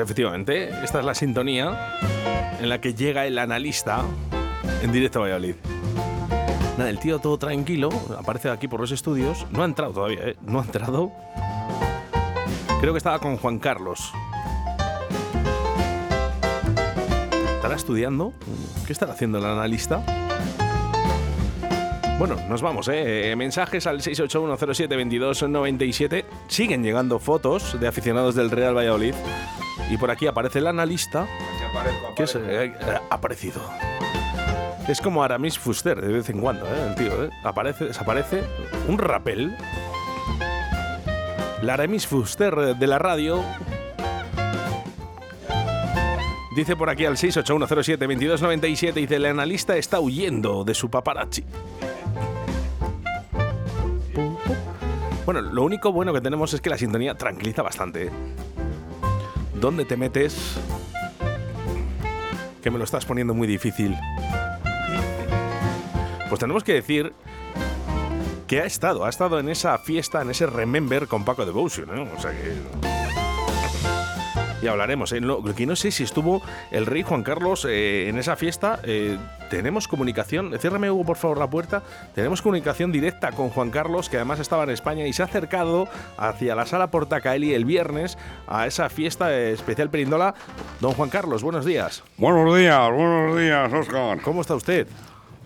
Pues efectivamente, esta es la sintonía en la que llega el analista en directo a Valladolid. Nada, el tío todo tranquilo, aparece aquí por los estudios. No ha entrado todavía, ¿eh? No ha entrado. Creo que estaba con Juan Carlos. ¿Estará estudiando? ¿Qué estará haciendo el analista? Bueno, nos vamos, ¿eh? Mensajes al 681072297. Siguen llegando fotos de aficionados del Real Valladolid. Y por aquí aparece el analista. Que es, eh, eh, ha aparecido. Es como Aramis Fuster de vez en cuando, ¿eh? El tío, ¿eh? Aparece, desaparece. Un rapel. La Aramis Fuster de la radio. Dice por aquí al 681072297, dice, el analista está huyendo de su paparazzi. Bueno, lo único bueno que tenemos es que la sintonía tranquiliza bastante. ¿eh? ¿Dónde te metes? Que me lo estás poniendo muy difícil. Pues tenemos que decir que ha estado, ha estado en esa fiesta, en ese Remember con Paco Devotion, ¿no? O sea que... Y hablaremos. ¿eh? Lo que no sé si estuvo el rey Juan Carlos eh, en esa fiesta. Eh, tenemos comunicación. Ciérrame, Hugo, por favor, la puerta. Tenemos comunicación directa con Juan Carlos, que además estaba en España y se ha acercado hacia la sala Portacaeli el viernes a esa fiesta especial Perindola. Don Juan Carlos, buenos días. Buenos días, buenos días, Oscar. ¿Cómo está usted?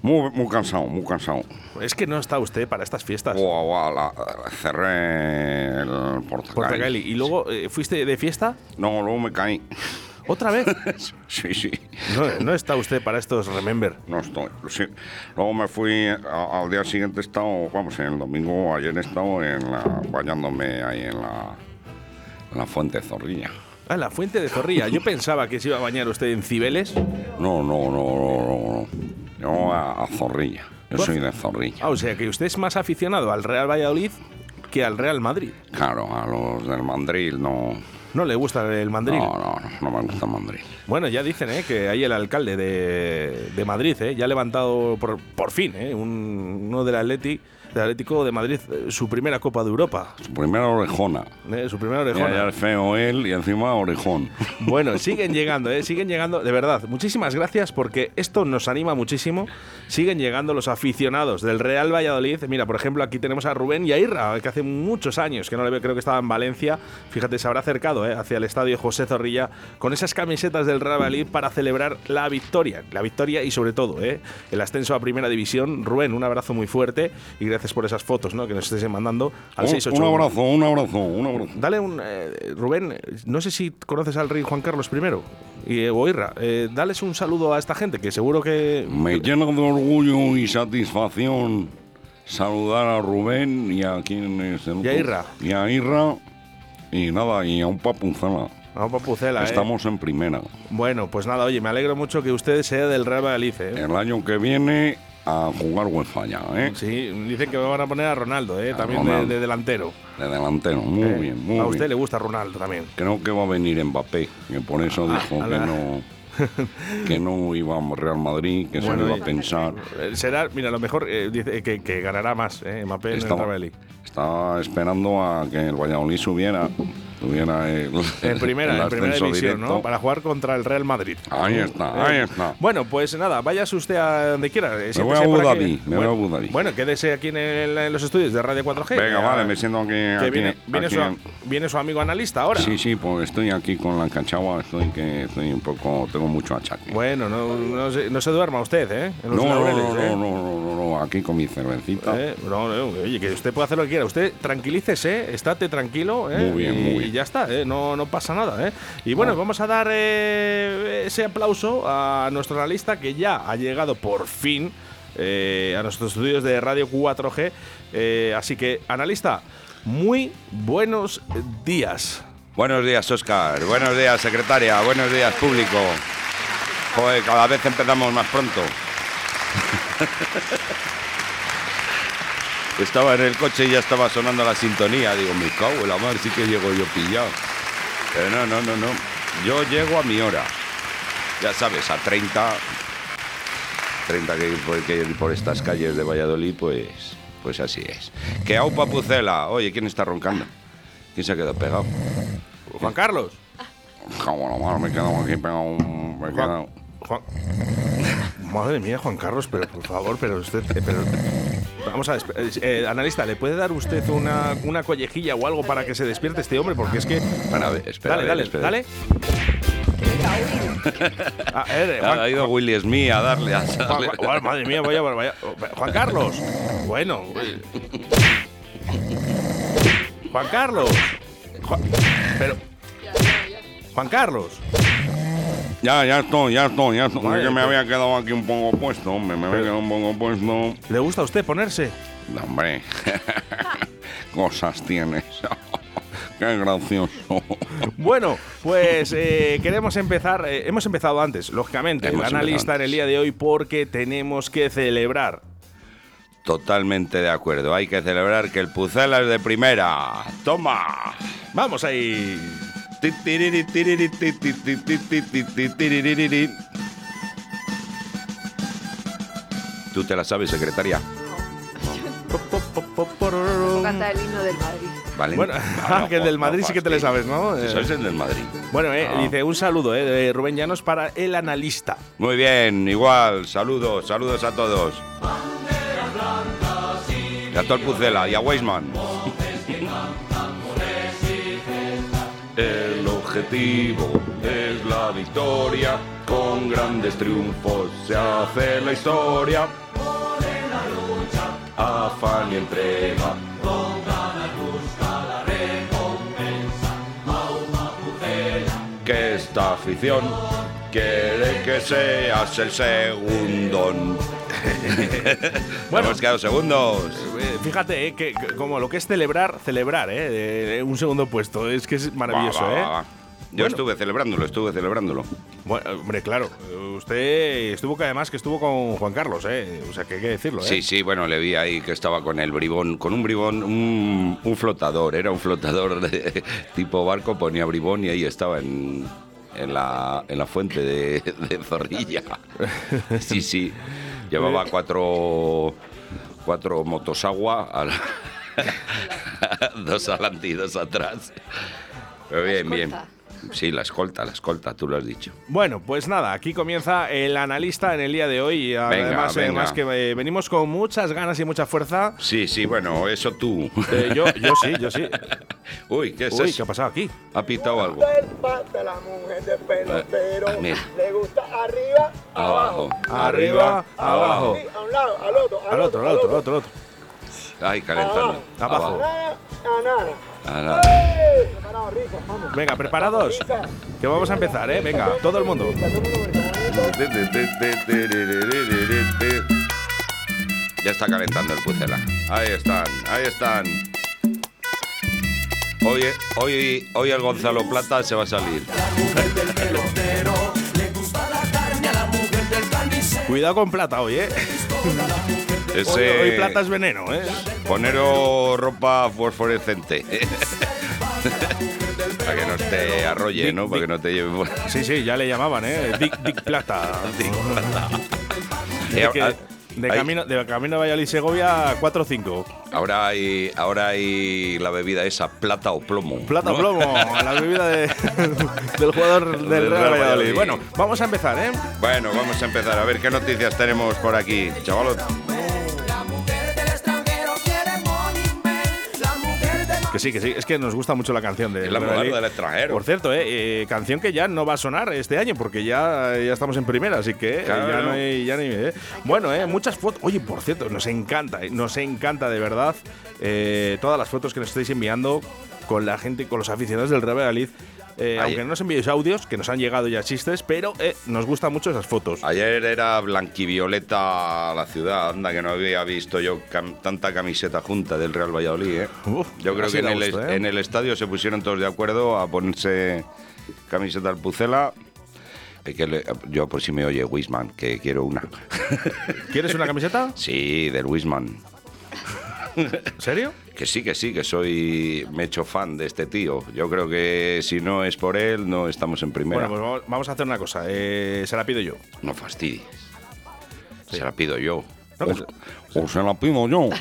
Muy, muy cansado, muy cansado. Es que no está usted para estas fiestas. La- cerré el portacaeli. ¿Y luego eh, fuiste de fiesta? No, luego me caí. ¿Otra vez? sí, sí. No, no está usted para estos Remember. No estoy. Sí. Luego me fui, a- al día siguiente he estado, vamos, el domingo, ayer he estado en la, bañándome ahí en la, en la fuente de Zorrilla. Ah, la fuente de Zorrilla. Yo pensaba que se iba a bañar usted en Cibeles. No, no, no, no, no. Yo a, a Zorrilla. Yo ¿Tú soy de Zorrilla. Ah, o sea que usted es más aficionado al Real Valladolid que al Real Madrid. Claro, a los del mandril no. No le gusta el mandril. No, no, no, no me gusta el mandril. Bueno, ya dicen ¿eh? que ahí el alcalde de, de Madrid ¿eh? ya ha levantado por, por fin ¿eh? un- uno del Atleti, Atlético de Madrid eh, su primera Copa de Europa. Su primera orejona. ¿eh? Su primera orejona. ya es feo él y encima orejón. Bueno, siguen llegando, ¿eh? siguen llegando, de verdad. Muchísimas gracias porque esto nos anima muchísimo. Siguen llegando los aficionados del Real Valladolid. Mira, por ejemplo, aquí tenemos a Rubén y a Irra, que hace muchos años que no le veo, creo que estaba en Valencia. Fíjate, se habrá acercado ¿eh? hacia el estadio José Zorrilla con esas camisetas del Real Valladolid para celebrar la victoria. La victoria y sobre todo ¿eh? el ascenso a Primera División. Rubén, un abrazo muy fuerte y gracias por esas fotos ¿no? que nos estés mandando al Un, 681. un abrazo, un abrazo, un abrazo. Dale un. eh, Rubén, no sé si conoces al rey Juan Carlos I y, eh, o Irra. eh, dales un saludo a esta gente que seguro que. Me llena de orgullo y satisfacción saludar a Rubén y a quien es el Y a? Irra. Y a Irra. Y nada, y a un papunzala. Vamos papucela, eh. Estamos en primera. Bueno, pues nada, oye, me alegro mucho que usted sea del Real Valladolid. eh. El año que viene a jugar UEFA ya, ¿eh? Sí, dicen que me van a poner a Ronaldo, eh, A también de, Ronaldo. de delantero. De delantero, muy Eh, bien, muy a bien. usted le gusta Ronaldo también. Creo que va a venir Mbappé, que por eso dijo a que no, que no iba a Real Madrid, que se Bueno, lo iba a pensar. Eh, Será, mira, lo mejor eh, dice que, que ganará más, eh, Mbappé en el Estaba, Real Valladolid. estaba esperando a que el Valladolid subiera, el, En primera, en primera división, ¿no? Para jugar contra el Real Madrid. Ahí está, ahí Eh, está. Bueno, pues nada, váyase usted a donde quiera. eh, voy a Abu. Dhabi, me voy a Abu Dhabi. Bueno, quédese aquí en, el- en los estudios de Radio 4G. Venga, vale, me siento aquí. Que aquí- viene, viene aquí su, en- viene su amigo analista ahora. Sí, sí, pues estoy aquí con la cachagua, estoy que estoy un poco, tengo mucho achaque. Bueno, no, no, se, no se duerma usted, ¿eh? En no, los no, laureles, no, ¿eh? no, no, no, no, aquí con mi cervecita. Eh, No, no, oye, que usted puede hacer lo que quiera. Usted tranquilícese, estate tranquilo. ¿eh? Muy bien, muy bien. Ya está, ¿eh? no, no pasa nada. ¿eh? Y bueno, vamos a dar eh, ese aplauso a nuestro analista que ya ha llegado por fin eh, a nuestros estudios de Radio 4G. Eh, así que, analista, muy buenos días. Buenos días, Oscar. Buenos días, secretaria. Buenos días, público. Joder, cada vez empezamos más pronto. Estaba en el coche y ya estaba sonando la sintonía. Digo, me cago en la madre, sí que llego yo pillado. Pero no, no, no, no. Yo llego a mi hora. Ya sabes, a 30. 30 que que ir por estas calles de Valladolid, pues, pues así es. Que aupa pucela. Oye, ¿quién está roncando? ¿Quién se ha quedado pegado? Juan Carlos. La mano, me he quedado aquí pegado. Me he Juan, quedado. Juan- Madre mía, Juan Carlos, pero por favor, pero usted. pero- vamos a ver, eh, analista, ¿le puede dar usted una, una collejilla o algo para que se despierte este hombre? Porque es que. Espera, a ver, espera, dale, a ver, dale, espera. dale. A ver, Ha ido Willy Smith a darle a Juan- Juan- madre mía, vaya, vaya. Juan Carlos. Bueno. eh. Juan Carlos. Juan- pero. Juan Carlos. Ya, ya estoy, ya estoy, ya estoy. Es que me había quedado aquí un poco puesto, hombre. Me había quedado un poco puesto. ¿Le gusta a usted ponerse? No, Hombre, cosas tienes. Qué gracioso. Bueno, pues eh, queremos empezar. eh, hemos empezado antes, lógicamente, Hemos el analista en el día de hoy, porque tenemos que celebrar. Totalmente de acuerdo. Hay que celebrar que el Pucela es de primera. ¡Toma! Vamos ahí. ¿Tú te la sabes, secretaria? Canta el himno del Madrid. Valen... Bueno, ah, no, que el del Madrid no, sí que te le sabes, ¿no? Te sabes eh, el del Madrid. Bueno, eh, ah. dice un saludo eh, de Rubén Llanos para el analista. Muy bien, igual, saludos, saludos a todos. Y a todo el Pucela y a Weisman. eh, objetivo es la victoria. Con grandes triunfos se hace la historia. Afán y entrega. Que esta afición quiere que seas el segundo. bueno, hemos quedado segundos. Eh, fíjate, eh, que, como lo que es celebrar, celebrar, ¿eh? eh, un segundo puesto. Es que es maravilloso, Va, va, ¿eh? va. Yo Bueno. estuve celebrándolo, estuve celebrándolo. Bueno, hombre, claro. Usted estuvo que además que estuvo con Juan Carlos, ¿eh? O sea, que hay que decirlo, ¿eh? Sí, sí, bueno, le vi ahí que estaba con el bribón, con un bribón, un, un flotador, era un flotador de tipo barco, ponía bribón y ahí estaba en, en, la, en la fuente de, de Zorrilla. Sí, sí, llevaba cuatro, cuatro motos agua, dos adelante y dos atrás. Pero bien, bien. Sí, la escolta, la escolta, tú lo has dicho. Bueno, pues nada, aquí comienza el analista en el día de hoy. Y además, venga. además que eh, venimos con muchas ganas y mucha fuerza. Sí, sí, bueno, eso tú. Eh, yo, yo sí, yo sí. Uy, ¿qué es Uy, ¿qué eso? ha pasado aquí? ¿Ha pitado algo? de la mujer de pelotero. Ah, mira. Le gusta arriba, Abajo. Arriba, abajo. Sí, a un lado, al otro, Al otro, al otro, al otro, al otro. Ay, calentando. Abajo. Nada, a Ah. ¡Eh! Vamos. Venga, preparados. Que vamos a empezar, ¿eh? Venga, todo el mundo. Ya está calentando el Pucela. Ahí están, ahí están. Hoy, hoy, hoy el Gonzalo Plata se va a salir. Cuidado con plata hoy, ¿eh? Ese, hoy plata es veneno, ¿eh? Poneros ropa fosforescente. Para que no te arrolle, Dick, ¿no? Para que Dick. no te lleve. Sí, sí, ya le llamaban, ¿eh? Dick, Dick Plata. Eh, Es que ah, de, hay- camino, de camino a Valladolid-Segovia, 4-5. Ahora hay, ahora hay la bebida esa, plata o plomo. Plata ¿no? plomo, la bebida de- del jugador del, Del Real Real Valladolid. Valladolid. Bueno, vamos a empezar, ¿eh? Bueno, vamos a empezar a ver qué noticias tenemos por aquí, chavalos. Que sí, que sí, es que nos gusta mucho la canción de la del extranjero. Por cierto, eh, eh, canción que ya no va a sonar este año porque ya, ya estamos en primera, así que eh, Claro. ya no hay. Ya ni, eh. Bueno, eh, muchas fotos. Oye, por cierto, nos encanta, nos encanta de verdad todas las fotos que nos estáis enviando con la gente, con los aficionados del Real Valladolid Eh, aunque no nos enviéis audios, que nos han llegado ya chistes, pero eh, nos gustan mucho esas fotos. Ayer era blanquivioleta la ciudad, anda que no había visto yo cam- tanta camiseta junta del Real Valladolid. ¿eh? Uf, yo creo que en el, ¿eh? en el estadio se pusieron todos de acuerdo a ponerse camiseta al Pucela. Que le- yo por si me oye Wisman, que quiero una. ¿Quieres una camiseta? sí, del Wisman. ¿En serio? Que sí, que sí, que soy me he hecho fan de este tío. Yo creo que si no es por él, no estamos en primera. Bueno, pues vamos- a hacer una cosa. eh, se la pido yo. No fastidies. Se la pido yo. No, pues- o, o se la pido yo.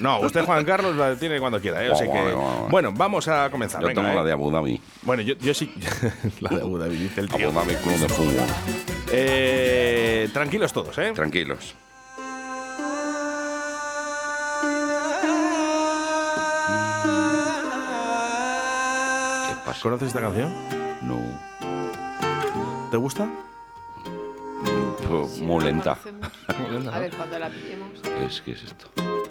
No, usted, Juan Carlos, la tiene cuando quiera. ¿eh? Así Vale, que, vale, vale. bueno, vamos a comenzar. Yo venga, tengo ¿eh? la de Abu Dhabi. Bueno, yo, yo sí. la de Abu Dhabi, dice el tío. Abu Dhabi Club de Fútbol. Eh, tranquilos todos, ¿eh? Tranquilos. Pasa? ¿Conoces esta canción? No. ¿Te gusta? Pues, Muy lenta. A ver, cuando la pillemos. Es que es esto.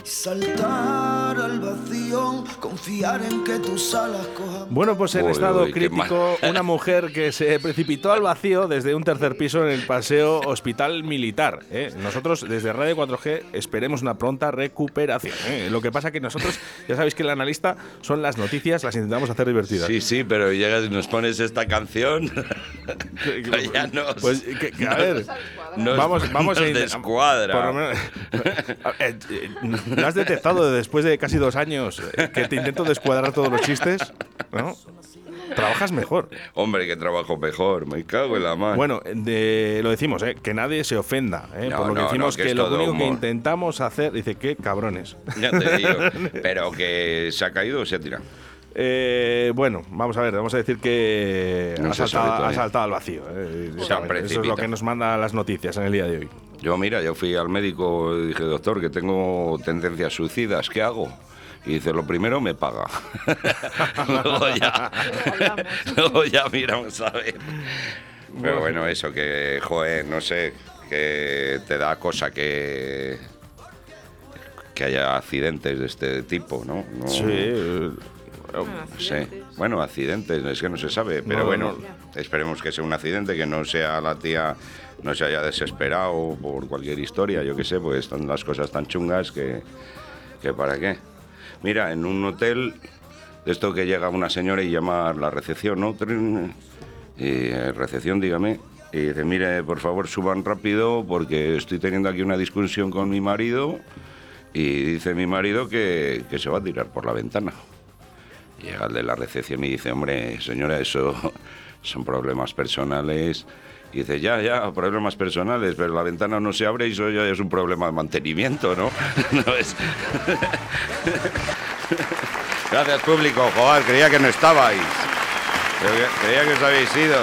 Saltar al vacío, confiar en que tus alas cojan. Bueno, pues en Uy, estado uy, crítico, una mujer que se precipitó al vacío desde un tercer piso en el paseo Hospital Militar. ¿eh? Nosotros, desde Radio 4G, esperemos una pronta recuperación. ¿eh? Lo que pasa que nosotros, ya sabéis que el analista son las noticias, las intentamos hacer divertidas. Sí, sí, pero llegas y nos pones esta canción. ya nos, Pues, que- que, a ver, nos- vamos, vamos a descuadra. por lo menos- Eh, eh, ¿No has detectado después de casi dos años eh, que te intento descuadrar todos los chistes? ¿No? Trabajas mejor. Hombre, que trabajo mejor. Me cago en la mano. Bueno, de- lo decimos, ¿eh? que nadie se ofenda. ¿eh? No, por lo que no, decimos no, que lo único que intentamos hacer. Dice, qué cabrones. Ya te digo. pero que se ha caído o se ha tirado. Eh, bueno, vamos a ver, vamos a decir que No ha, sabe saltado, ha todavía. saltado al vacío. ¿eh? Eso es lo que nos manda las noticias en el día de hoy. Yo, mira, yo fui al médico y dije, doctor, que tengo tendencias suicidas, ¿qué hago? Y dice, lo primero me paga. luego ya, luego ya miramos a ver. Pero bueno, eso que, joder, no sé, que te da cosa que que haya accidentes de este tipo, ¿no? No- Sí. Eh, no sé. Bueno, accidentes, es que no se sabe, pero No, bueno, no. esperemos que sea un accidente, que no sea la tía, no se haya desesperado por cualquier historia, yo qué sé, pues están las cosas tan chungas que, que para qué. Mira, en un hotel, de esto que llega una señora y llama a la recepción, ¿no? Y eh, recepción, dígame. Y dice, mire, por favor, suban rápido porque estoy teniendo aquí una discusión con mi marido y dice mi marido que, que se va a tirar por la ventana. Llega el de la recepción y dice, hombre, señora, eso son problemas personales. Y dice, ya, ya, problemas personales, pero la ventana no se abre y eso ya es un problema de mantenimiento, ¿no? Gracias, público. Joder, creía que no estabais. Creía que os habéis ido.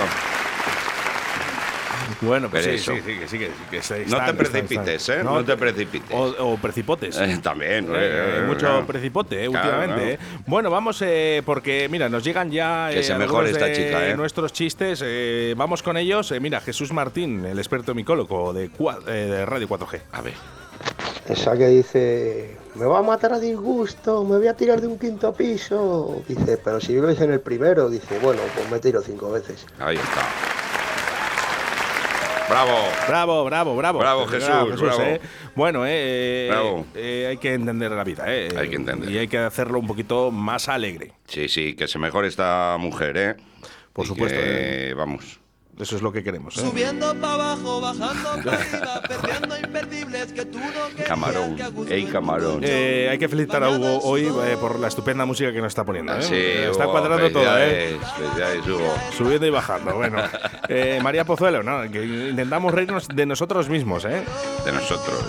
Bueno, pues Pero sí, eso. sí, sí, que sí, que, que se- No están, te precipites, están. ¿eh? No te precipites. O, o precipotes. Eh, también. Eh, eh, hay mucho precipote eh, Claro, últimamente. eh. Bueno, vamos eh, porque, mira, nos llegan ya Que eh, se algunos mejore esta de chica, ¿eh? nuestros chistes. eh, vamos con ellos. Eh, mira, Jesús Martín, el experto micólogo de, eh, de Radio 4G. A ver. Esa que dice, me va a matar a disgusto, me voy a tirar de un quinto piso. Dice, pero si vives en el primero, dice, bueno, pues me tiro cinco veces. Ahí está. Bravo. Bravo, bravo, bravo. Bravo, Jesús, bravo. eh. Bueno, eh, Bravo. eh, hay que entender la vida. eh. Hay que entender. Y hay que hacerlo un poquito más alegre. Sí, sí, que se mejore esta mujer, ¿eh? Por Y supuesto, que, Vamos. Eso es lo que queremos. eh. Subiendo para abajo, bajando para arriba, perdiendo imperdibles que tú no Camarón. Ey, camarón. Eh, hay que felicitar a Hugo hoy eh, por la estupenda música que nos está poniendo. ¿eh? Sí, está Hugo, cuadrando todo, ¿eh? felicidades, Hugo. Subiendo y bajando. Bueno, Eh, María Pozuelo, ¿no? Que intentamos reírnos de nosotros mismos, ¿eh? De nosotros.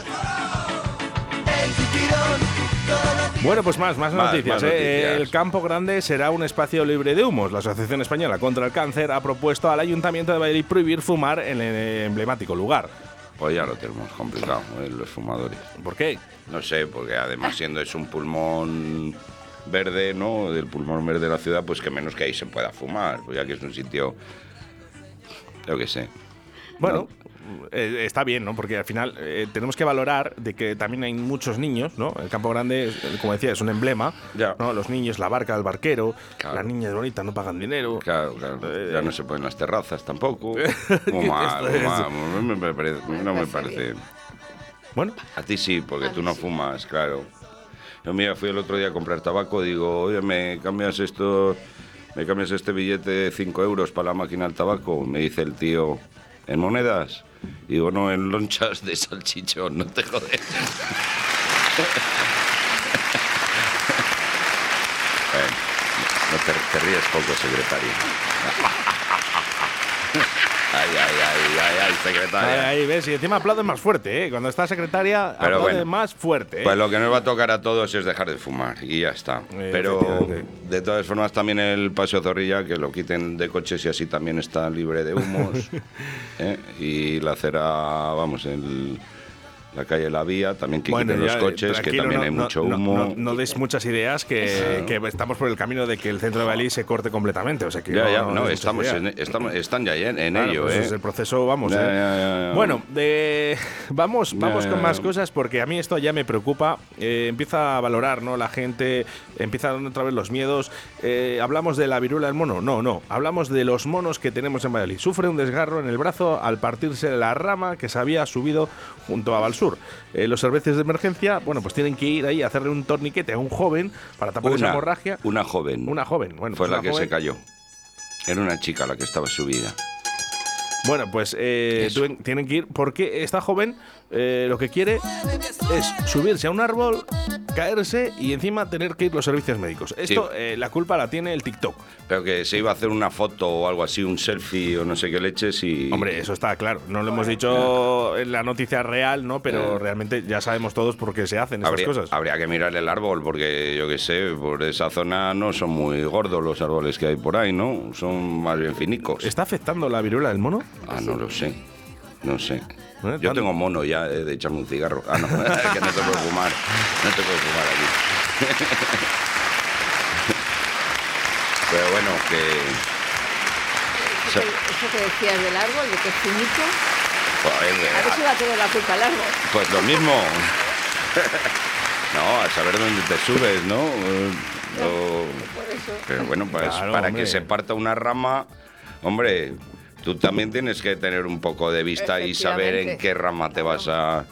Bueno, pues más, más, Más, noticias, más ¿eh? noticias. El Campo Grande será un espacio libre de humos. La Asociación Española contra el Cáncer ha propuesto al Ayuntamiento de Valladolid prohibir fumar en el emblemático lugar. Pues ya lo tenemos complicado, ¿eh? los fumadores. ¿Por qué? No sé, porque además siendo es un pulmón verde, ¿no? Del pulmón verde de la ciudad, pues que menos que ahí se pueda fumar, pues ya que es un sitio, yo qué sé. Bueno, eh, está bien, ¿no? Porque al final eh, tenemos que valorar de que también hay muchos niños, ¿no? El Campo Grande, es, como decía, es un emblema, Ya. ¿no? Los niños, la barca, el barquero, Claro. las niñas bonitas no pagan dinero. Claro, claro. Eh, Ya no se pueden las terrazas tampoco. Muy mal, muy mal. No me parece. No me parece. Bueno, A ti sí, porque tú no sí. fumas, claro. Yo mira, fui el otro día a comprar tabaco, digo, oye, ¿me cambias esto, me cambias este billete de 5 euros para la máquina del tabaco? Me dice el tío, ¿en monedas? Digo, no, en lonchas de salchichón, no te jodes. Bueno, no te, te ríes poco, secretario. Ay, ay, ay, ay, ay, secretaria. ahí, ahí ves, y encima aplauden más fuerte, ¿eh? Cuando está secretaria, Pero bueno. más fuerte, ¿eh? Pues lo que nos va a tocar a todos es dejar de fumar y ya está. Eh, Pero de todas formas también el Paseo Zorrilla, que lo quiten de coches y así también está libre de humos. ¿eh? Y la acera, vamos, el, la calle La Vía, también que quiten los ya, coches, que también no- hay mucho no- humo. No, no des muchas ideas que, que estamos por el camino de que el centro de Bali se corte completamente. O sea que ya, ya, no, estamos, en, estamos están ya en, en Claro, ello, pues ¿eh? es el proceso, vamos. Ya, ¿eh? ya, ya, ya. Bueno, de- vamos, Ya, vamos ya, con ya. más cosas porque a mí esto ya me preocupa. Eh, empieza a valorar, ¿no? La gente empieza otra vez los miedos. Eh, hablamos de la viruela del mono. No, no. Hablamos de los monos que tenemos en Valladolid. Sufre un desgarro en el brazo al partirse la rama que se había subido junto a Eh, los servicios de emergencia, bueno, pues tienen que ir ahí a hacerle un torniquete a un joven para tapar esa una, hemorragia. una joven. Una joven, bueno, Fue pues la que se cayó. Era una chica la que estaba subida. Bueno, pues eh, tienen que ir porque esta joven eh, lo que quiere es subirse a un árbol, caerse y encima tener que ir los servicios médicos. Esto, eh, la culpa la tiene el TikTok. Pero que se iba a hacer una foto o algo así, un selfie o no sé qué leches y... Hombre, eso está claro. No lo hemos dicho en la noticia real, ¿no? Pero Eh. realmente ya sabemos todos por qué se hacen estas Habría, cosas. habría que mirar el árbol porque yo qué sé, por esa zona no son muy gordos los árboles que hay por ahí, ¿no? Son más bien finicos. ¿Está afectando la viruela del mono? Ah, no lo sé. No sé. ¿Eh? Yo tengo mono ya eh, de echarme un cigarro. Ah, no, que no te puedo fumar. No te puedo fumar aquí. Pero bueno, que... Eso que, eso que decías del árbol, de que es finito, joder, a ver si va a tener la culpa al árbol. Pues lo mismo. No, a saber dónde te subes, ¿no? Eh, o- Por eso. Pero bueno, pues, Claro, para hombre. que se parta una rama, hombre, tú también tienes que tener un poco de vista y saber en qué rama te vas a...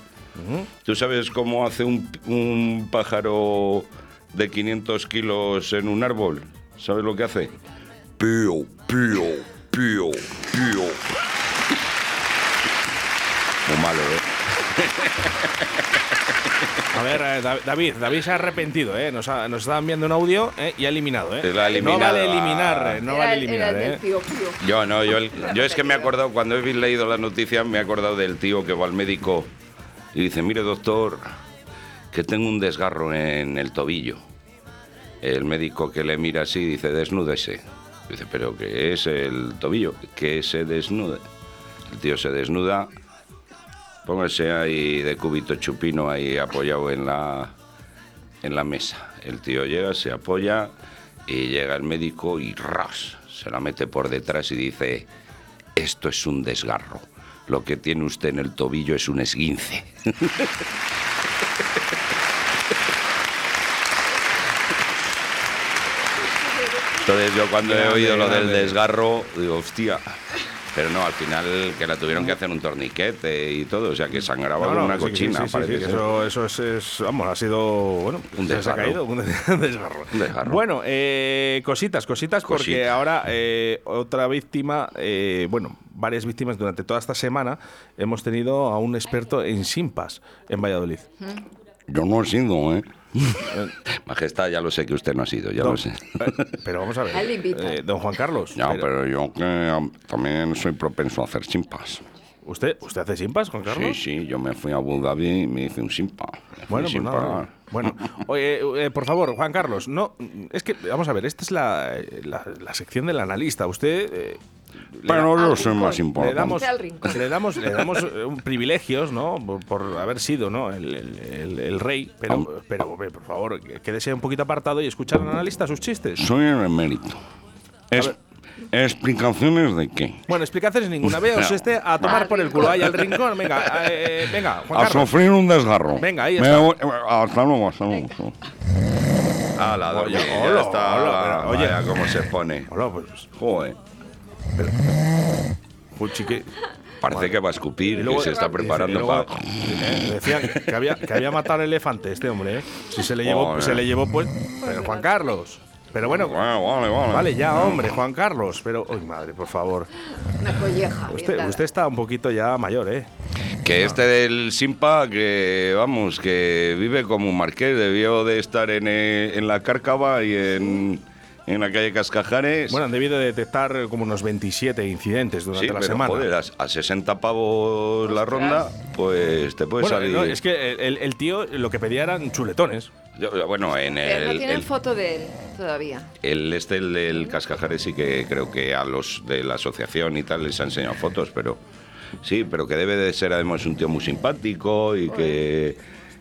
¿Tú sabes cómo hace un, un pájaro de 500 kilos en un árbol? ¿Sabes lo que hace? Pío, pío, pío, pío. Muy malo, ¿eh? A ver, eh, Da- David, David se ha arrepentido, ¿eh? Nos, ha- nos está enviando un audio ¿eh? y ha eliminado, ¿eh? No vale eliminar, eh, no vale el- eliminar, ¿eh? tío Pío. Yo no, yo, yo es que me he acordado, cuando he leído la noticia, me he acordado del tío que va al médico y dice, mire doctor, que tengo un desgarro en el tobillo. El médico que le mira así dice, desnúdese. Dice, pero ¿qué es el tobillo? Que se desnude. El tío se desnuda, póngase ahí de cúbito chupino ahí apoyado en la, en la mesa. El tío llega, se apoya y llega el médico y ras, se la mete por detrás y dice, esto es un desgarro. Lo que tiene usted en el tobillo es un esguince. Entonces yo cuando he oído lo del desgarro, digo, hostia. Pero no, al final que la tuvieron que hacer un torniquete y todo, o sea que sangraba No, una sí, cochina, sí, sí, parece eso, eso es, es- vamos, ha sido, bueno, Un se ha caído, un desgarro. Un desgarro. Bueno, eh, cositas, cositas, porque Cositas. ahora eh, otra víctima, eh, bueno, varias víctimas durante toda esta semana hemos tenido a un experto en simpas en Valladolid. Yo no he sido, ¿eh? Majestad, ya lo sé que usted no ha sido, ya No, lo sé. eh, pero vamos a ver, eh, don Juan Carlos, Ya, pero- pero yo que también soy propenso a hacer simpas. ¿usted, ¿usted hace simpas, Juan Carlos? Sí, sí, yo me fui a Abu Dhabi y me hice un simpa. Bueno, pues nada. Bueno, oye, eh, por favor, Juan Carlos, no, es que, vamos a ver, esta es la, la- la sección del analista. Usted... eh, Pero da- yo soy más le importante. damos, Al le damos, le damos eh, un privilegios, ¿no? Por, por haber sido, ¿no? El, el- el- el rey. Pero, Am- pero, hombre, por favor, que- quédese un poquito apartado y escuchar al analista sus chistes. Soy el emérito. Es. ¿Explicaciones de qué? Bueno, explicaciones ninguna. Veos este a tomar por el culo. Ahí al rincón. Venga, eh, venga, Juan A Carlos. sufrir un desgarro. Venga, ahí está. voy- hasta luego, hasta luego. Ah, la Oye, dormí, ya hola, está. oye. Vaya cómo se pone. Hola, pues. Joder. Puchi, que- Parece que va a escupir, Y luego- que se está preparando luego, para... eh, Decían que había, que había matado al elefante este hombre, ¿eh? Si se le llevó, se le llevó pues. Pero Juan Carlos. Pero bueno, Vale, vale, vale. vale ya, hombre, Juan Carlos. Pero, uy, madre, por favor. Una colleja. usted está un poquito ya mayor, ¿eh? Que este del Simpa, que vamos, que vive como un marqués, debió de estar en, eh, en la Cárcava y en, en la calle Cascajares. Bueno, han debido de detectar como unos 27 incidentes durante sí, la pero semana. joder, a, a 60 pavos la ronda, pues te puede bueno, salir. no, es que el, el tío lo que pedía eran chuletones. Yo- bueno, en Pero no el, tienen el- foto de él todavía. el este, el del Cascajares, sí que creo que a los de la asociación y tal les ha enseñado fotos, pero sí, pero que debe de ser además un tío muy simpático y que,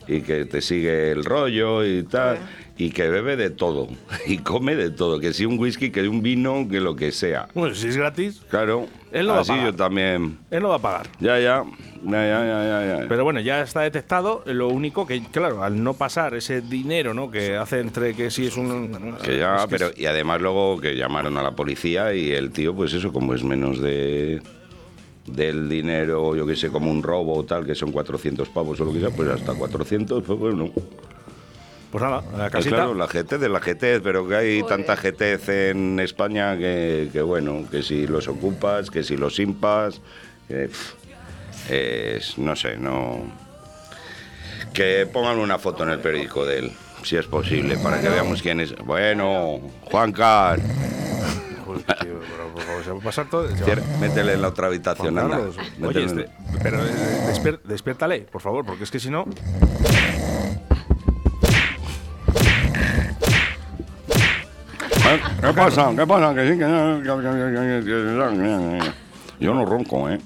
y que te sigue el rollo y tal, y que bebe de todo, y come de todo, que si un whisky, que un vino, que lo que sea. Bueno, si es gratis, Claro, Él no va a pagar. yo también. él no va a pagar. Ya, ya, ya, ya, ya, ya, ya. Pero bueno, ya está detectado. Lo único que, claro, al no pasar ese dinero, ¿no? Que hace entre que si es un. Que ya, es que pero es- y además luego que llamaron a la policía y el tío, pues eso, como es menos de del dinero, yo que sé, como un robo o tal, que son 400 pavos o lo que sea, pues hasta 400, pues bueno. Pues nada, la Pues casita. claro, la GT de la GT, pero que hay Joder. tanta GT en España que, que bueno, que si los ocupas, que si los impas, que, pff, es, no sé, no... Que pongan una foto en el periódico de él, si es posible, para que veamos quién es. Bueno, Juan Car, pero, por favor, todo. cier- métele en la otra habitación, anda. Carlos, Oye, este, pero eh, despiértale, por favor, porque es que si no. ¿Eh? ¿Qué pasa? ¿Qué pasa? Que sí, que... Yo no ronco, ¿eh?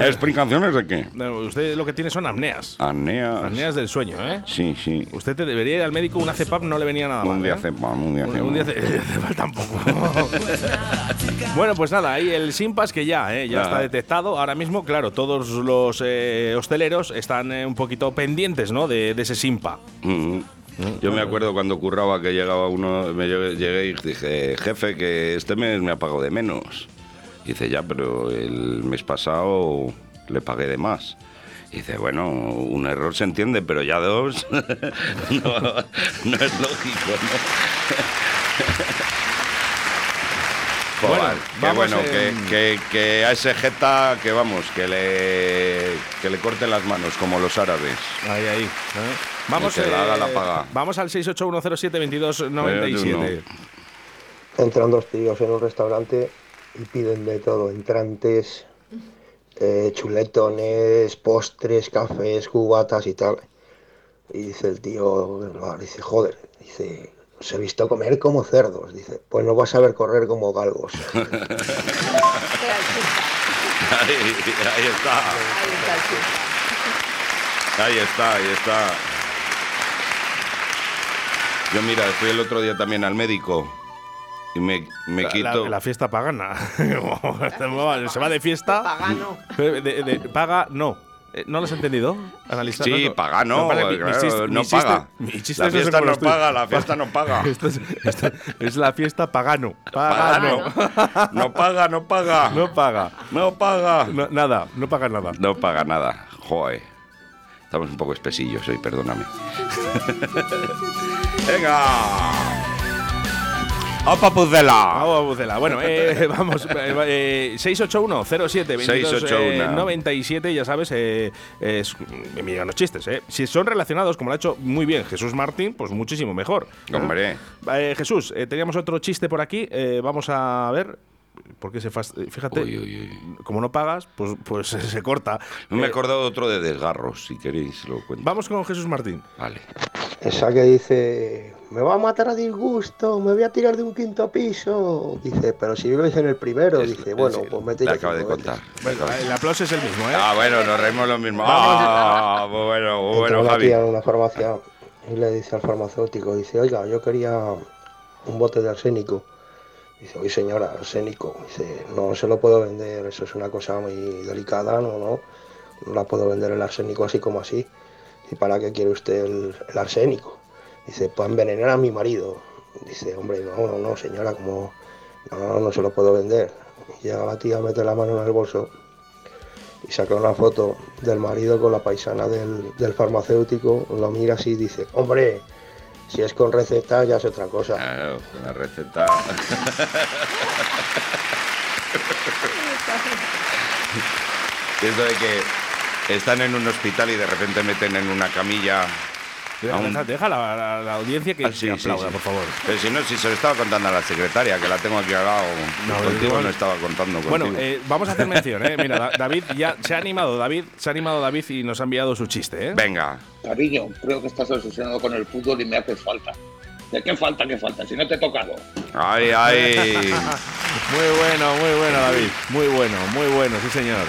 ¿Explicaciones de qué? no, Usted lo que tiene son apneas. Apneas. Apneas del sueño, ¿eh? Sí, sí. Usted te debería ir al médico, una CEPAP no le venía nada mal. Un día ¿eh? cepan, un día Un, cepan. un día ce- CEPAP tampoco. bueno, pues nada, ahí el Simpas que ya, ¿eh? ya está detectado. Ahora mismo, claro, todos los eh, hosteleros están eh, un poquito pendientes, ¿no? De, de ese Simpa. Mm. Yo me acuerdo cuando curraba que llegaba uno, me llegué, y dije, jefe, que este mes me ha pagado de menos. Y dice, ya, pero el mes pasado le pagué de más. Y dice, bueno, un error se entiende, pero ya dos no, no es lógico, ¿no? Joder, Bueno, que bueno, que, en- que- que a ese jeta, que vamos, que le, que le corten las manos, como los árabes. Ahí, ahí. ¿eh? Vamos, que la haga, la paga. vamos al 681072297. Entran dos tíos en un restaurante y piden de todo, entrantes, eh, chuletones, postres, cafés, cubatas y tal. Y dice el tío, dice, joder, dice, os he visto comer como cerdos. Dice, pues no vas a ver correr como galgos. Ahí, ahí está. Ahí está el chico. Ahí está, ahí está. Yo mira, fui el otro día también al médico y me, me La, quito... la- la fiesta pagana. Se va de fiesta. Pagano. De, de- de- paga, no. Eh, ¿No lo has entendido? Sí, No, no. paga no, claro, no paga. chiste La fiesta no paga, la fiesta no paga. Esto es, esto es la fiesta pagano. Pagano. Pagano. No paga, no paga. No paga. No paga. No- nada, no paga nada. No paga nada. Joder. Estamos un poco espesillos hoy, perdóname. Venga. ¡Opa, Puzzela! Vamos, Bucela. Bueno, eh, vamos. Eh, 681-07-2297, ya sabes, eh, es me miran los chistes. Eh. Si son relacionados, como lo ha hecho muy bien Jesús Martín, pues muchísimo mejor. Hombre. Eh, Jesús, eh, teníamos otro chiste por aquí. eh, vamos a ver. Porque se fast- Fíjate, Uy, uy, uy. como no pagas, pues, pues se corta. Me he Eh, acordado otro de desgarros, si queréis lo cuento. Vamos con Jesús Martín. Vale. Esa que dice, me va a matar a disgusto, me voy a tirar de un quinto piso. Dice, pero si vives en el primero, Es- dice, bueno, es- pues me tiro acaba de cinco veces". contar. Bueno, el aplauso es el mismo, ¿eh? Ah, bueno, nos reímos lo mismo. Ah, bueno, bueno, una Javi. tía en una farmacia y le dice al farmacéutico, dice, oiga, yo quería un bote de arsénico. Dice, oye señora, arsénico. Dice, no se lo puedo vender, eso es una cosa muy delicada, no, no. No la puedo vender el arsénico así como así. ¿Y para qué quiere usted el, arsénico? Dice, para envenenar a mi marido. Dice, hombre, no, no, no, señora, como no, no se lo puedo vender. Ya la tía mete la mano en el bolso y saca una foto del marido con la paisana del, del farmacéutico, lo mira así y dice, hombre, si es con receta ya es otra cosa. Claro, la receta. Eso de que están en un hospital y de repente meten en una camilla. Deja, deja- la, la- la audiencia que, Ah, sí, que sí, aplauda, sí. por favor. Pero si no, si se lo estaba contando a la secretaria, que la tengo aquí al lado. No, contigo igual- no estaba contando contigo. Bueno, eh, vamos a hacer mención, ¿eh? Mira, Da- David ya se ha animado, David, se ha animado David y nos ha enviado su chiste, ¿eh? Venga. Cariño, creo que estás obsesionado con el fútbol y me haces falta. ¿De qué falta, qué falta? Si no te he tocado. Ay, ay. Muy bueno, muy bueno, David. Muy bueno, muy bueno, sí, señor.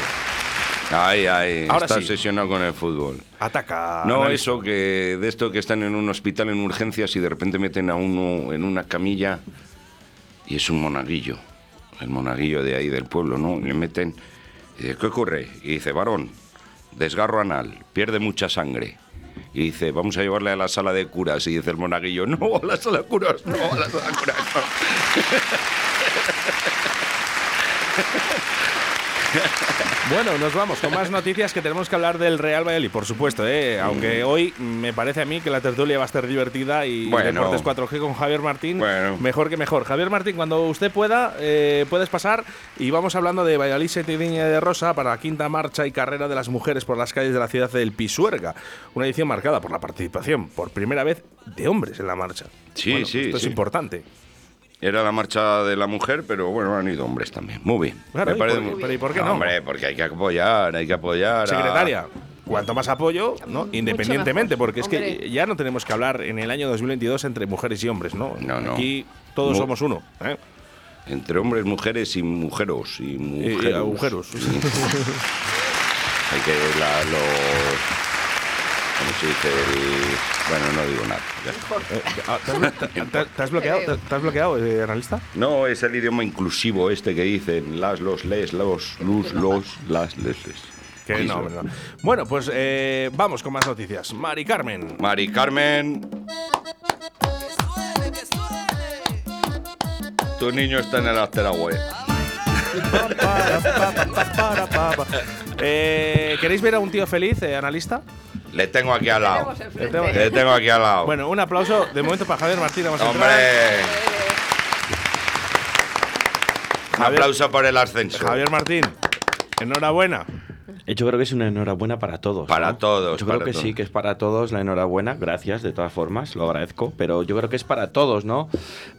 Ay, ay. Ahora Está sí. obsesionado con el fútbol. Ataca. No, eso que de esto que están en un hospital en urgencias y de repente meten a uno en una camilla y es un monaguillo, el monaguillo de ahí del pueblo, ¿no? Y le meten y dice, ¿qué ocurre? Y dice, varón, desgarro anal, pierde mucha sangre. Y dice, vamos a llevarle a la sala de curas. Y dice el monaguillo, no, a la sala de curas, no, a la sala de curas, no. Bueno, nos vamos con más noticias que tenemos que hablar del Real Valladolid, por supuesto, ¿eh? aunque hoy me parece a mí que la tertulia va a estar divertida y Bueno. Deportes 4G con Javier Martín, Bueno. mejor que mejor. Javier Martín, cuando usted pueda, eh, puedes pasar y vamos hablando de Valladolid Setidiña de Rosa para la quinta marcha y carrera de las mujeres por las calles de la ciudad del Pisuerga, una edición marcada por la participación por primera vez de hombres en la marcha. Sí, Bueno, sí, Esto es sí. importante. Era la marcha de la mujer, pero bueno, han ido hombres también. Muy bien. Claro, Me ¿y parece por- muy- pero ¿y por qué no? Hombre, porque hay que apoyar, hay que apoyar. a- Secretaria, cuanto más apoyo, ¿no? Independientemente, porque es que ya no tenemos que hablar en el año 2022 entre mujeres y hombres, ¿no? No, no. Aquí todos Mu- somos uno. ¿eh? Entre hombres, mujeres y mujeros. Y Y- y mujeros. agujeros. hay que la, los. ¿Cómo se dice? El- bueno, no digo nada. Eh, ah, ¿Te has, te- bloqueado, te- te has bloqueado eh, analista? No, es el idioma inclusivo este que dicen las, los, les, los, luz, los, las, les, les. No, no. Bueno, pues eh, vamos con más noticias. Mari Carmen. Mari Carmen. Tu niño está en el Afterway. Eh, ¿Queréis ver a un tío feliz, eh, analista? Le tengo aquí al lado. Tengo- Le tengo aquí al lado. Bueno, un aplauso de momento para Javier Martín. Vamos a. Hombre. Un Javier- aplauso por el ascenso. Javier Martín, enhorabuena. Eh, Yo creo que es una enhorabuena para todos. Para ¿no? todos, Yo creo para que todos. sí, que es para todos la enhorabuena. Gracias, de todas formas, lo agradezco. Pero yo creo que es para todos, ¿no?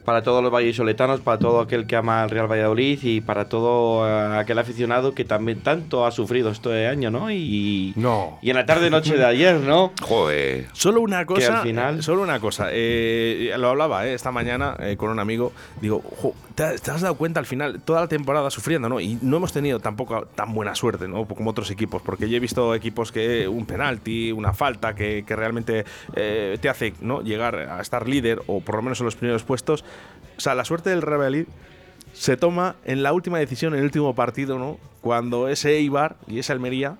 Para todos los vallisoletanos, para todo aquel que ama al Real Valladolid y para todo eh, aquel aficionado que también tanto ha sufrido este año, ¿no? Y, No. y en la tarde-noche de ayer, ¿no? Joder. Solo una cosa. al final- eh, Solo una cosa. eh, lo hablaba eh, esta mañana eh, con un amigo. Digo, "Jo, ¿te, has- te has dado cuenta al final, toda la temporada sufriendo, ¿no? Y no hemos tenido tampoco tan buena suerte, ¿no? Como otros equipos. Porque yo he visto equipos que un penalti, una falta, que, que realmente eh, te hace ¿no? llegar a estar líder o por lo menos en los primeros puestos. O sea, la suerte del Real Valladolid se toma en la última decisión, en el último partido, ¿no? Cuando ese Eibar y esa Almería.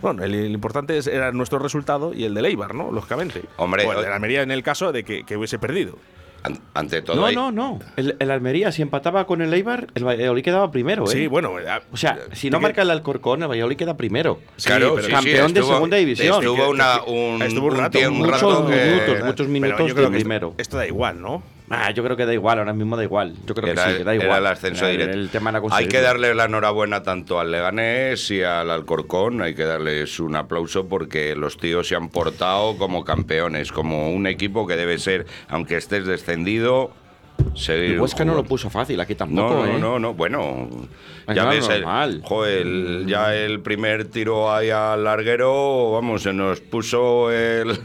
Bueno, el, el importante era nuestro resultado y el del Eibar, ¿no? Lógicamente. Hombre, o el de la Almería en el caso de que, que hubiese perdido. An- ante todo. No, no, no. El, el Almería, si empataba con el Eibar, el Valladolid quedaba primero, ¿eh? Sí, bueno. eh, O sea, si no marca el Alcorcón, el Valladolid queda primero. Claro, pero sí, campeón sí, de estuvo- segunda división. Estuvo una, un, Estuvo un rato, un muchos que- minutos, muchos pero minutos yo creo de que primero. Esto, esto da igual, ¿no? Ah, yo creo que da igual, ahora mismo da igual. Yo creo Era, que sí, que da era igual. el ascenso directo. El tema era hay que darle la enhorabuena tanto al Leganés y al Alcorcón. Hay que darles un aplauso porque los tíos se han portado como campeones, como un equipo que debe ser, aunque estés descendido, seguir. El Huesca no lo puso fácil, aquí No, tampoco, no, ¿eh? no, no, bueno. Es Ya ves, el, normal. joder, el- ya el primer tiro ahí al larguero, vamos, se nos puso el,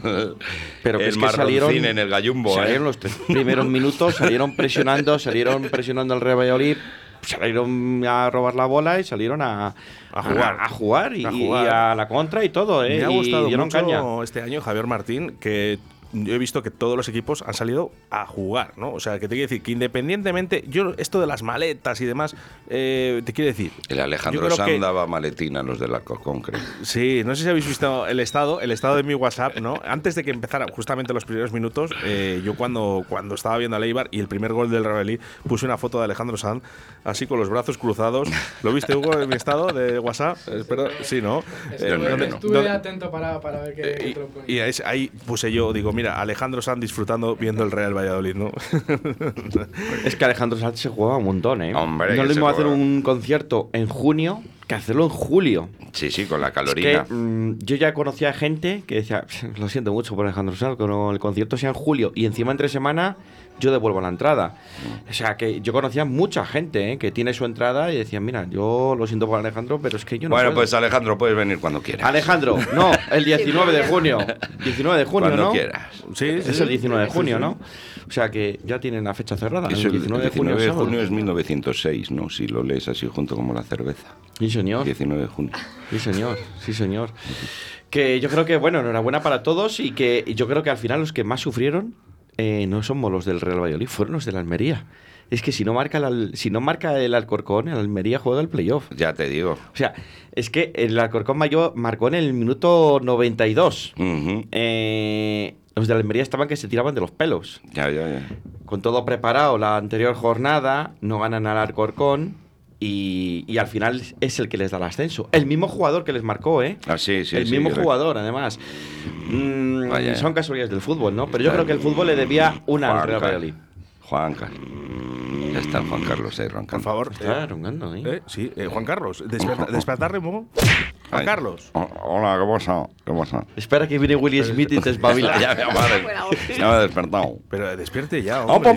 Pero que el es que salieron, en el gallumbo. ¿eh? salieron los tres primeros minutos, salieron presionando, salieron presionando al Real Valladolid, salieron a robar la bola y salieron a, A jugar. a, jugar y, A y la contra y todo, ¿eh? Me ha Y gustado mucho caña. este año Javier Martín que yo he visto que todos los equipos han salido a jugar, ¿no? O sea, que te quiere decir que independientemente, yo esto de las maletas y demás, eh, te quiere decir. El Alejandro Sanz daba maletina a los del Alcorcón, creo. Sí, no sé si habéis visto el estado, el estado de mi WhatsApp, ¿no? Antes de que empezara justamente los primeros minutos, eh, yo cuando, cuando estaba viendo a Leibar y el primer gol del Valladolid, puse una foto de Alejandro Sanz así con los brazos cruzados. ¿Lo viste, Hugo, en mi estado de WhatsApp? Espero, sí, ¿no? Estuve- Eh, ¿dónde- Estuve dónde- atento para, para ver qué, qué te lo ponía. y ahí puse yo, digo, mira, Alejandro Sanz disfrutando viendo el Real Valladolid, ¿no? Es que Alejandro Sanz se jugaba un montón, ¿eh? Hombre, no es lo mismo hacer un concierto en junio que hacerlo en julio. Sí, sí, con la Es que, mm, yo ya conocía gente que decía, lo siento mucho por Alejandro Sanz, que no- el concierto sea en julio y encima entre semana yo devuelvo la entrada. O sea, que yo conocía mucha gente ¿eh? que tiene su entrada y decían, mira, yo lo siento por Alejandro, pero es que yo no bueno, puedo". pues Alejandro, puedes venir cuando quieras. Alejandro, no, el 19 de junio. 19 de junio, Cuando ¿no? quieras. Sí, Es el 19 de junio, ¿no? O sea que ya tienen la fecha cerrada. Eso, el 19 de junio. de sábado. junio es 1906, ¿no? Si lo lees así junto como la cerveza. Sí, señor. 19 de junio. Sí, señor. Sí, señor. Que yo creo que, bueno, enhorabuena para todos y que yo creo que al final los que más sufrieron eh, no somos los del Real Valladolid, fueron los del Almería. Es que si no marca el, si no marca el Alcorcón, el Almería juega el playoff. Ya te digo. O sea, es que el Alcorcón mayor marcó en el minuto 92. Ujú. Eh, los de Almería estaban que se tiraban de los pelos. Ya, ya, ya. Con todo preparado la anterior jornada, no ganan al Alcorcón y, y al final es el que les da el ascenso. El mismo jugador que les marcó, ¿eh? Ah, sí, sí, el sí, mismo jugador, además. Mm, Vaya. son casualidades del fútbol, ¿no? Pero yo creo que el fútbol le debía una al Juanca. Real Valladolid. Juanca. Ya está Juan Carlos ahí Por roncando. favor. Está eh, rongando, ¿eh? eh, sí, eh, Juan Carlos, despertarle un poco. Juan Ay. Carlos. Oh, Hola, ¿qué pasa? ¿Qué pasa? Espera que viene Willy Smith y te espabila. ya, me ha des- ya me ha despertado. Pero despierte ya, ¡Apa! Ya,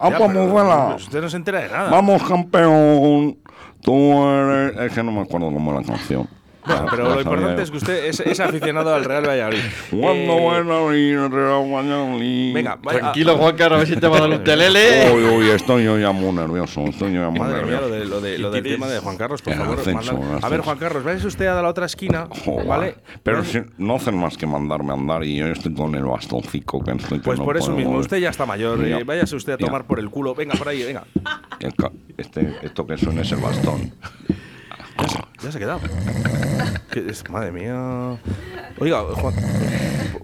¡Apa, pero Muzela! Usted no se entera de nada. Vamos, campeón. Tú eres. Es que no me acuerdo cómo es la canción. Bueno, pero lo importante es que usted es, es aficionado al Real Valladolid. Cuando Eh, vuelva a venir el Real Valladolid. Venga, vaya- Tranquilo, Juan Carlos, a ver si te va a dar un telele. Uy, uy, estoy yo ya muy nervioso. Estoy yo ya muy Madre mía, nervioso. lo, de, lo, de- lo del tema de Juan Carlos, por El favor. ascenso, A ver. Juan Carlos, váyase usted a la otra esquina, Joder. ¿vale? Pero No- si no hacen más que mandarme a andar y yo estoy con el bastoncico que estoy que Pues no por eso mismo, mover. usted ya está mayor. Ya. eh, váyase usted a Ya. tomar por el culo. Venga, por ahí, venga. Este, esto que suena es el bastón. Ya se, ha quedado. Madre mía. Oiga, Juan.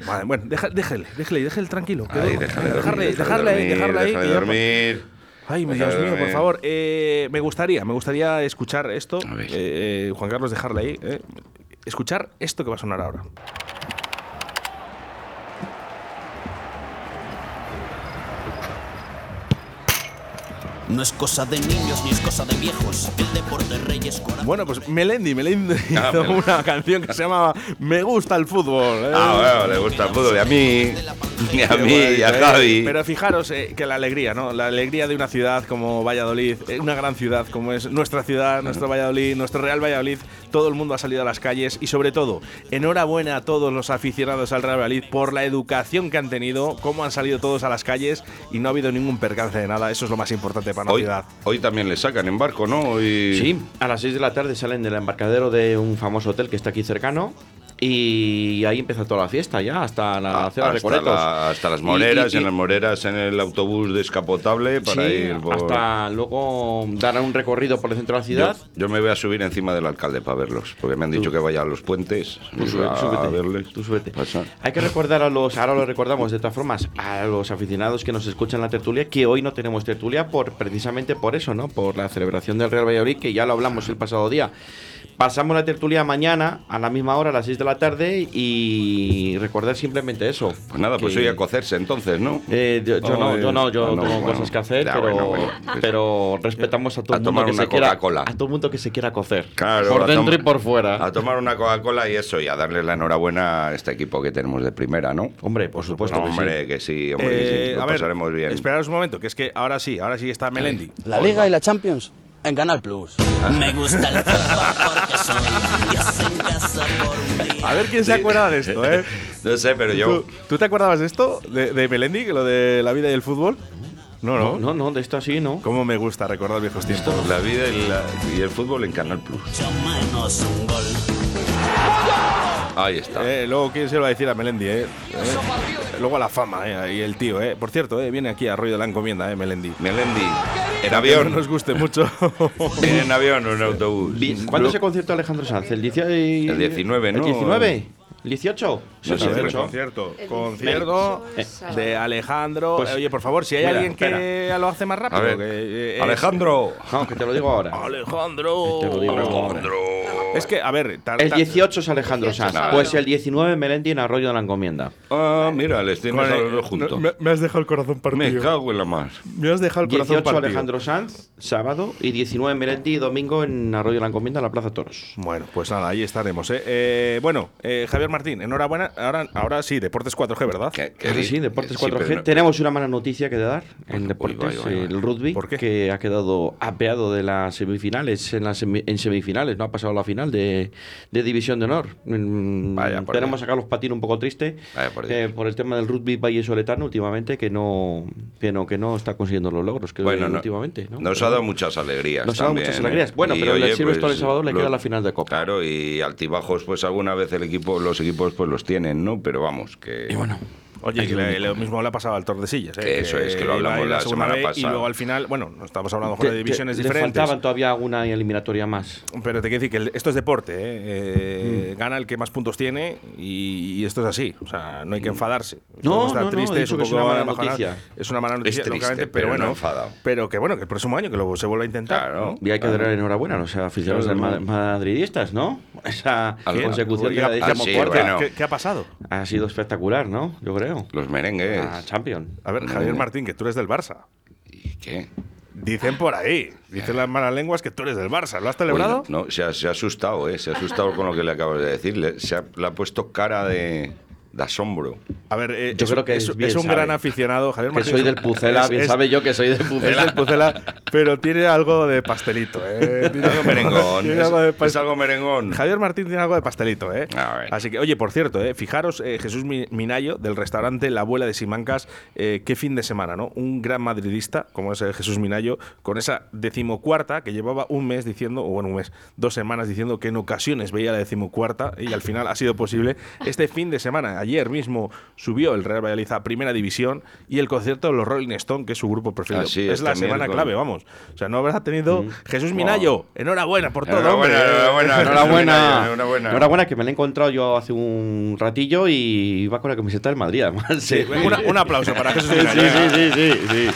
Madre, bueno, déjele, déjele, déjele tranquilo. duerma. déjale dormir, dejarle, déjale dejarle ahí, dormir, dejarle ahí. déjale dormir. Ay, Déjale Dios mío, por dormir. favor. eh, me gustaría, me gustaría escuchar esto. Eh, eh, Juan Carlos, dejarle ahí. eh. Escuchar esto que va a sonar ahora. No es cosa de niños ni es cosa de viejos. El deporte rey es corazón. Bueno, pues Melendi, Melendi Ah, hizo Melendi. una canción que se llama Me gusta el fútbol. eh. Ah, bueno, le gusta el fútbol. Y a mí, y a mí, y a. Javi. Pero fijaros eh, que la alegría, ¿no? La alegría de una ciudad como Valladolid, eh, una gran ciudad como es nuestra ciudad, nuestro Valladolid, nuestro Real Valladolid, todo el mundo ha salido a las calles y sobre todo, enhorabuena a todos los aficionados al Real Valladolid por la educación que han tenido, cómo han salido todos a las calles y no ha habido ningún percance de nada. Eso es lo más importante para Hoy, ciudad. hoy también le sacan en barco, ¿no? Hoy- Sí, a las 6 de la tarde salen del embarcadero de un famoso hotel que está aquí cercano y ahí empieza toda la fiesta ya, hasta la Ah, de hasta, la- hasta las Y- moreras, y- en las moreras en el autobús descapotable para Sí, ir por... hasta luego darán un recorrido por el centro de la Yo, ciudad. yo me voy a subir encima del alcalde para verlos, porque me han dicho que vaya a los puentes Tú sube- a, súbete, verles. tú súbete. Hay que recordar a los, ahora lo recordamos de todas formas, a los aficionados que nos escuchan la tertulia, que hoy no tenemos tertulia por precisamente por eso, ¿no? Por la celebración del Real Valladolid, que ya lo hablamos el pasado día. Pasamos la tertulia mañana a la misma hora, a las 6 de la tarde, y recordar simplemente eso. Pues nada, pues que- hoy a cocerse entonces, ¿no? Eh, yo, yo no, yo no, yo ah, no, tengo bueno. cosas que hacer, Ya, pero, bueno, bueno, pues- pero respetamos a todo A el mundo tomar que una se quiera, Coca-Cola. a todo el mundo que se quiera cocer, Claro, por dentro y por fuera. A tomar una Coca-Cola y eso, y a darle la enhorabuena a este equipo que tenemos de primera, ¿no? Hombre, por supuesto No, que sí. hombre, que sí, hombre, que Eh, sí, lo a ver, pasaremos bien. Esperaros un momento, que es que ahora sí, ahora sí está Melendi. La Liga y la Champions en Canal Plus. Me gusta el fútbol porque soy Dios en casa por un día. A ver quién se acuerda de esto, ¿eh? No sé, pero yo... ¿Tú, tú te acordabas de esto? ¿De, de Melendi? que Lo de la vida y el fútbol. No, no. No, no, de esto así no. ¿Cómo me gusta recordar viejos tiempos? La vida y, la- y el fútbol en Canal Plus. Mucho menos un gol. Ahí está. Eh, luego, ¿quién se lo va a decir a Melendi? Eh? Eh, Luego a la fama, eh, y el tío, eh. Por cierto, eh, viene aquí a rollo de la encomienda, eh, Melendi. Melendi, en No avión. nos guste mucho. ¿Viene en avión o en autobús? ¿Cuándo es el concierto de Alejandro Sanz? ¿El, 10 El 19, ¿no? ¿El 19? ¿El 18? No sé, A ver, pero- concierto. Concierto 18 de Alejandro. Pues, Oye, por favor, si hay mira, alguien que lo hace más rápido. A ver, que, eh, Alejandro. No, que te lo digo ahora. Alejandro. Te lo digo ahora. Es que, a ver, tar- El tar- 18 es Alejandro Sanz. Claro. Pues el 19 Melendi en Arroyo de la Encomienda. Ah, mira, les tienes a el- los dos juntos. me, me has dejado el corazón Me partido. cago en la más. Me has dejado el corazón 18 partido. Alejandro Sanz, sábado, y 19 Melendi, domingo en Arroyo de la Encomienda, en la Plaza Toros. Bueno, pues nada, ahí estaremos. ¿eh? Eh, bueno, eh, Javier Martín, enhorabuena. Ahora, ahora sí, Deportes 4G, ¿verdad? Sí, Deportes sí, 4G. pero no- Tenemos una mala noticia que dar en Uy, Deportes, vaya. el rugby, ¿Por qué? que ha quedado apeado de las semifinales, en, las semi- en semifinales, no ha pasado a la final de, de División de Honor. Mm, Vaya por Tenemos Dios. a Carlos Patín un poco triste por eh, por el tema del rugby Valle Soletano últimamente, que no, que no, que no está consiguiendo los logros que Bueno, no- últimamente. ¿no? Nos Pero ha dado bueno. muchas alegrías. Nos ha dado muchas ¿eh? alegrías. Bueno, Y, pero el oye, Silvestre pues, el sábado le lo- queda la final de Copa. Claro, y altibajos, pues alguna vez el equipo, los equipos pues los tienen, ¿no? Pero vamos, que. Y bueno, Oye, que le- lo mismo le ha pasado al Tordesillas. ¿eh? Que eso es, que lo hablamos la segunda semana B Y pasada. luego al final, bueno, no estamos hablando Te- de divisiones te- diferentes. Le faltaban todavía alguna eliminatoria más. Pero te quiero decir que el- esto es deporte, ¿eh? Eh, Mm. Gana el que más puntos tiene y, y esto es así. O sea, no hay que enfadarse. No, no, no, tristes, he dicho un que es poco una mala noticia. Es una mala noticia, triste, lógicamente, pero pero no bueno. enfadado. pero que bueno, que el próximo año que lo, se vuelva a intentar. Claro. Y hay que dar enhorabuena a los aficionados Claro, no. madridistas, ¿no? Esa consecución de ¿Qué la ha- decimocuarta Ah, sí, bueno. ¿Qué, qué ha pasado? ha sido espectacular, ¿no? Yo creo. Los merengues. A Champion. A ver, Javier Martín, que tú eres del Barça. ¿Y qué? Dicen por ahí, dicen las malas lenguas que tú eres del Barça. ¿Lo has celebrado? No, se ha, se ha asustado, ¿eh? Se ha asustado con lo que le acabas de decir. Le, se ha, le ha puesto cara de, de asombro. A ver, eh, Yo es, creo que es, un sabe. gran aficionado, Javier Que Martín. soy es un- del Pucela, es- bien sabe yo que soy del Es Pucela. del Pucela, pero tiene algo de pastelito, ¿eh? Tiene Algo merengón. tiene Es, algo de es pas- algo merengón. Javier Martín tiene algo de pastelito, ¿eh? Así que, oye, por cierto, ¿eh? fijaros, eh, Jesús Mi- Minayo, del restaurante La Abuela de Simancas, eh, qué fin de semana, ¿no? Un gran madridista, como es Jesús Minayo, con esa decimocuarta que llevaba un mes diciendo, o bueno, un mes, dos semanas diciendo que en ocasiones veía la decimocuarta y al final ha sido posible. Este fin de semana, ayer mismo, subió el Real Valladolid a Primera División y el concierto de los Rolling Stone, que es su grupo preferido. Así es es, la semana con- clave, vamos. O sea, no habrá tenido Jesús Minayo. Enhorabuena por todo, Enhorabuena, hombre. enhorabuena. Enhorabuena. Enhorabuena. Enhorabuena, que me la he encontrado yo hace un ratillo y va con la camiseta del Madrid, además. Sí, una- un aplauso para Jesús Minayo. sí, sí, sí, sí, sí.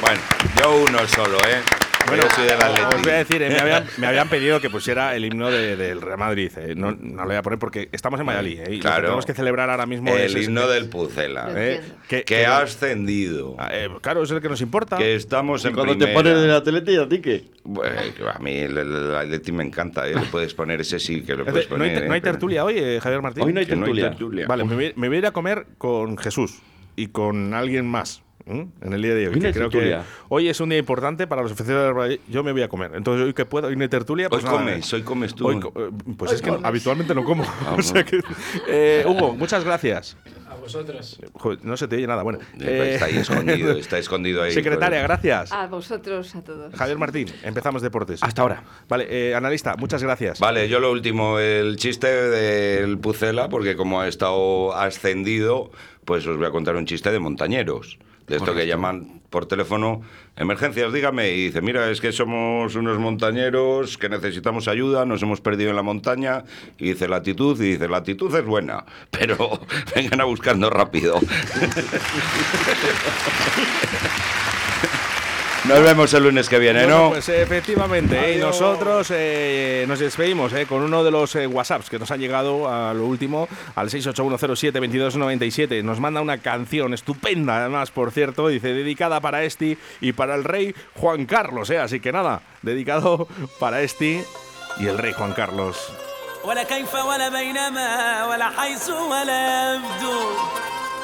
Bueno, yo uno solo, ¿eh? Bueno, yo soy del os voy a decir, eh, me, habían, me habían pedido que pusiera el himno de- del Real Madrid. eh. No, no lo voy a poner porque estamos en Valladolid. eh, y lo que Claro. tenemos que celebrar ahora mismo El es himno del Pucela. Eh, que, Que ha ascendido. eh, claro, es el que nos importa. Que estamos en Cuando te primera. pones en el Atleti, ¿a ti qué? Bueno, a mí el, el- el Atleti me encanta, ¿eh? Le puedes poner ese sí que lo Es de- puedes no, poner. hay, ¿eh? no hay tertulia hoy, eh, Javier Martín. Hoy no hay que no hay tertulia. tertulia. Vale, me voy, me voy a ir a comer con Jesús y con alguien más. En el día de hoy. Que creo que hoy es un día importante para los oficiales Valladolid. Yo me voy a comer. Entonces, hoy que puedo, hoy no hay tertulia. Pues Hoy nada, comes, hoy comes tú. Hoy eh, pues Hoy es que habitualmente no como. Ah, O sea que- eh, Hugo, muchas gracias. A vosotros. Joder, no se te oye nada. Bueno, Eh, Está ahí escondido, está escondido ahí. Secretaria, gracias. A vosotros, a todos. Javier Martín, empezamos deportes. Hasta ahora. Vale, eh, analista, muchas gracias. Vale, yo lo último, el chiste del Pucela, porque como ha estado ascendido, pues os voy a contar un chiste de montañeros. De esto que llaman por teléfono, emergencias, dígame, y dice, mira, es que somos unos montañeros que necesitamos ayuda, nos hemos perdido en la montaña, y dice la actitud, y dice, la actitud es buena, pero vengan a buscarnos rápido. Nos vemos el lunes que viene, Bueno, ¿no? pues efectivamente, y nosotros eh, nos despedimos eh, con uno de los eh, WhatsApps que nos han llegado a lo último, al 681072297. Nos manda una canción estupenda, además, por cierto, dice, dedicada para Esti y para el rey Juan Carlos, eh, así que nada, dedicado para Esti y el rey Juan Carlos.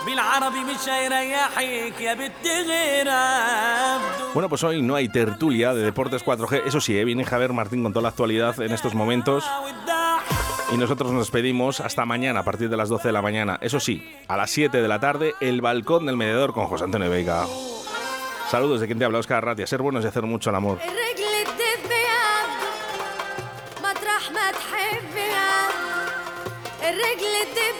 ولا كيف ولا بينما ولا حيث ولا يبدو بالعربي مش هيريحك يا بنت غير عبدو Bueno, pues hoy no hay tertulia de Deportes 4G, eso sí, eh, viene Javier Martín con toda la actualidad en estos momentos. والضحك Y nosotros nos despedimos hasta mañana, a partir de las 12 de la mañana. Eso sí, a las 7 de la tarde, el balcón del mediador con José Antonio Veiga. Saludos de quien te habla, Oscar Ratia. Ser buenos y hacer mucho el amor. الرجل تدب